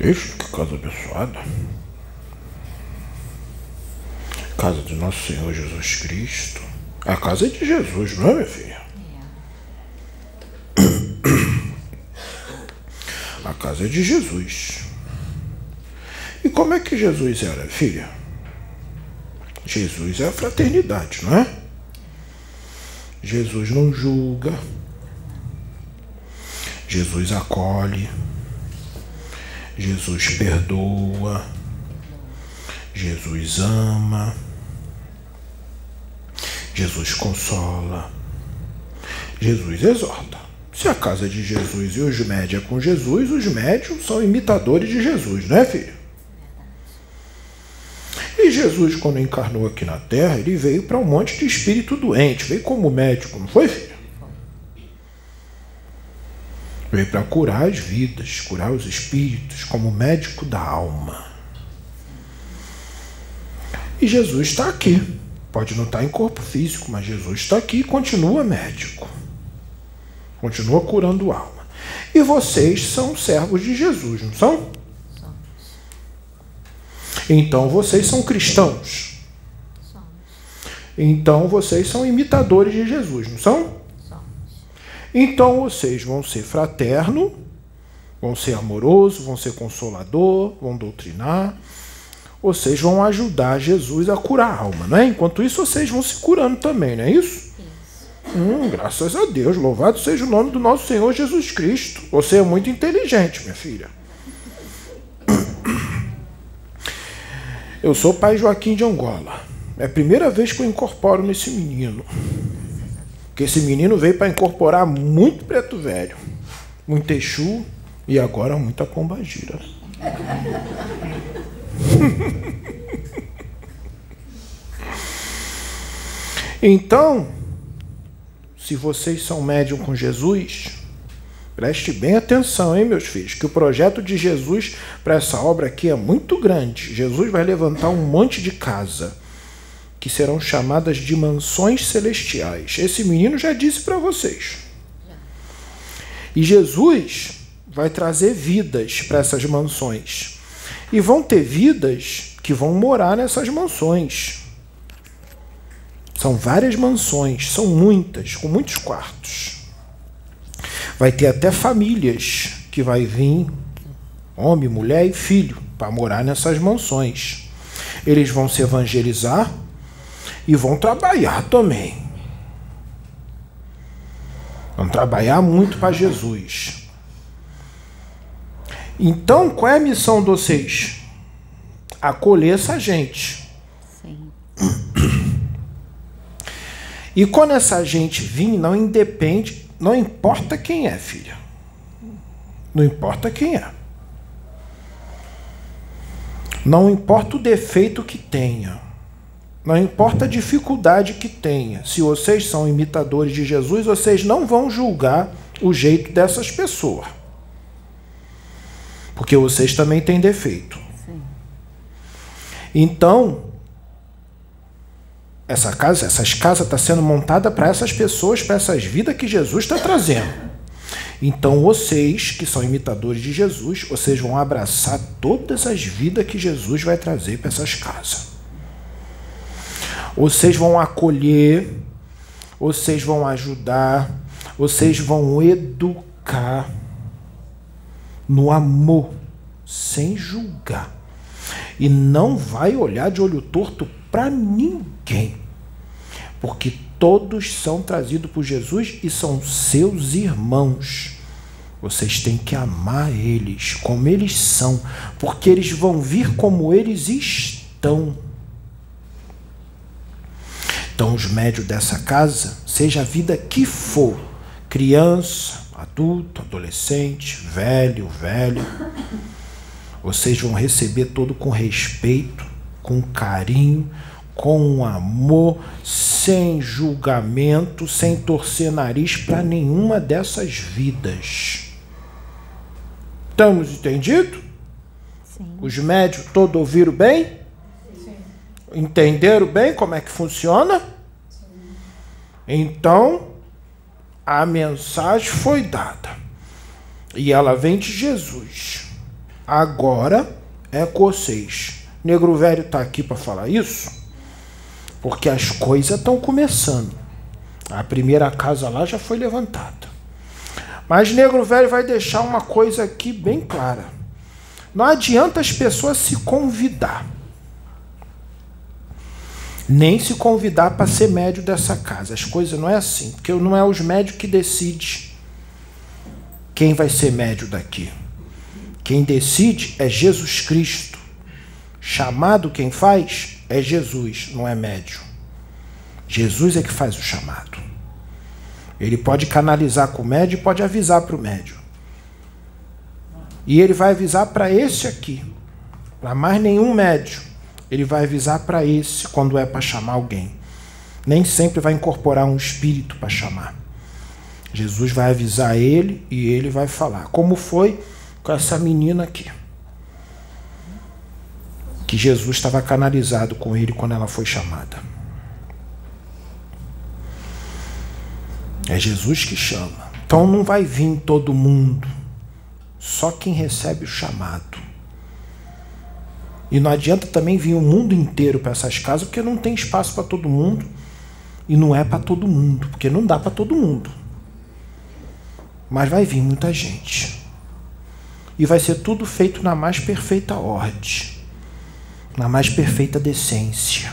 Ixi, que casa abençoada. Casa do nosso Senhor Jesus Cristo. A casa é de Jesus, não é, minha filha? A casa é de Jesus. E como é que Jesus era, filha? Jesus é a fraternidade, não é? Jesus não julga. Jesus acolhe. Jesus perdoa. Jesus ama. Jesus consola. Jesus exorta. Se a casa de Jesus e os médios é com Jesus, os médios são imitadores de Jesus, não é, filho? E Jesus, quando encarnou aqui na terra, ele veio para um monte de espírito doente, veio como médico, não foi, filho? Veio para curar as vidas, curar os espíritos, como médico da alma. E Jesus está aqui. Pode não estar em corpo físico, mas Jesus está aqui e continua médico. Continua curando alma. E vocês são servos de Jesus, não são? Então vocês são cristãos. Então vocês são imitadores de Jesus, não são? Então vocês vão ser fraterno, vão ser amoroso, vão ser consolador, vão doutrinar. Vocês vão ajudar Jesus a curar a alma, não é? Enquanto isso, vocês vão se curando também, não é isso? Hum, graças a Deus, louvado seja o nome do nosso Senhor Jesus Cristo. Você é muito inteligente, minha filha. Eu sou o pai Joaquim de Angola. É a primeira vez que eu incorporo nesse menino. Porque esse menino veio para incorporar muito preto velho, muito Exu e agora muita pombagira. então, se vocês são médium com Jesus, preste bem atenção, hein, meus filhos, que o projeto de Jesus para essa obra aqui é muito grande. Jesus vai levantar um monte de casa que serão chamadas de mansões celestiais. Esse menino já disse para vocês. E Jesus vai trazer vidas para essas mansões. E vão ter vidas que vão morar nessas mansões. São várias mansões, são muitas, com muitos quartos. Vai ter até famílias que vai vir homem, mulher e filho para morar nessas mansões. Eles vão se evangelizar e vão trabalhar também. Vão trabalhar muito para Jesus. Então, qual é a missão de vocês? Acolher essa gente. Sim. E quando essa gente vir, não independe, não importa quem é, filha. Não importa quem é. Não importa o defeito que tenha. Não importa a dificuldade que tenha. Se vocês são imitadores de Jesus, vocês não vão julgar o jeito dessas pessoas. Porque vocês também têm defeito. Sim. Então, essa casa, essas casas estão tá sendo montada para essas pessoas, para essas vidas que Jesus está trazendo. Então vocês, que são imitadores de Jesus, vocês vão abraçar todas as vidas que Jesus vai trazer para essas casas. Vocês vão acolher, vocês vão ajudar, vocês vão educar no amor, sem julgar. E não vai olhar de olho torto para ninguém. Porque todos são trazidos por Jesus e são seus irmãos. Vocês têm que amar eles como eles são, porque eles vão vir como eles estão. Então, os médios dessa casa, seja a vida que for, criança, adulto, adolescente, velho, velho, vocês vão receber todo com respeito, com carinho, com amor, sem julgamento, sem torcer nariz para nenhuma dessas vidas. Estamos entendidos? Os médios todos ouviram bem? Entenderam bem como é que funciona? Então, a mensagem foi dada. E ela vem de Jesus. Agora é com vocês. Negro Velho está aqui para falar isso, porque as coisas estão começando. A primeira casa lá já foi levantada. Mas Negro Velho vai deixar uma coisa aqui bem clara. Não adianta as pessoas se convidar. Nem se convidar para ser médio dessa casa. As coisas não é assim. Porque não é os médios que decidem quem vai ser médio daqui. Quem decide é Jesus Cristo. Chamado quem faz é Jesus, não é médio. Jesus é que faz o chamado. Ele pode canalizar com o médio e pode avisar para o médio. E ele vai avisar para esse aqui, para mais nenhum médio. Ele vai avisar para esse quando é para chamar alguém. Nem sempre vai incorporar um espírito para chamar. Jesus vai avisar ele e ele vai falar. Como foi com essa menina aqui. Que Jesus estava canalizado com ele quando ela foi chamada. É Jesus que chama. Então não vai vir todo mundo. Só quem recebe o chamado. E não adianta também vir o mundo inteiro para essas casas, porque não tem espaço para todo mundo. E não é para todo mundo, porque não dá para todo mundo. Mas vai vir muita gente. E vai ser tudo feito na mais perfeita ordem, na mais perfeita decência.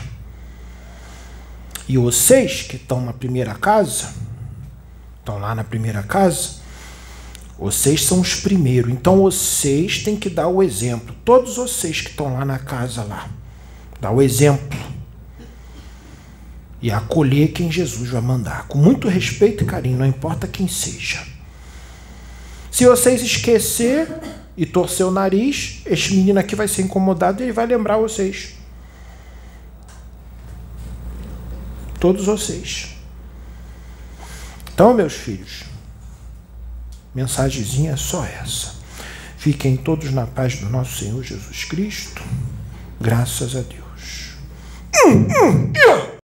E vocês que estão na primeira casa, estão lá na primeira casa, vocês são os primeiros. Então vocês têm que dar o exemplo. Todos vocês que estão lá na casa lá, dá o exemplo. E acolher quem Jesus vai mandar, com muito respeito e carinho, não importa quem seja. Se vocês esquecer e torcer o nariz, este menino aqui vai ser incomodado e ele vai lembrar vocês. Todos vocês. Então, meus filhos, mensagenzinha é só essa. Fiquem todos na paz do nosso Senhor Jesus Cristo. Graças a Deus. Hum, hum,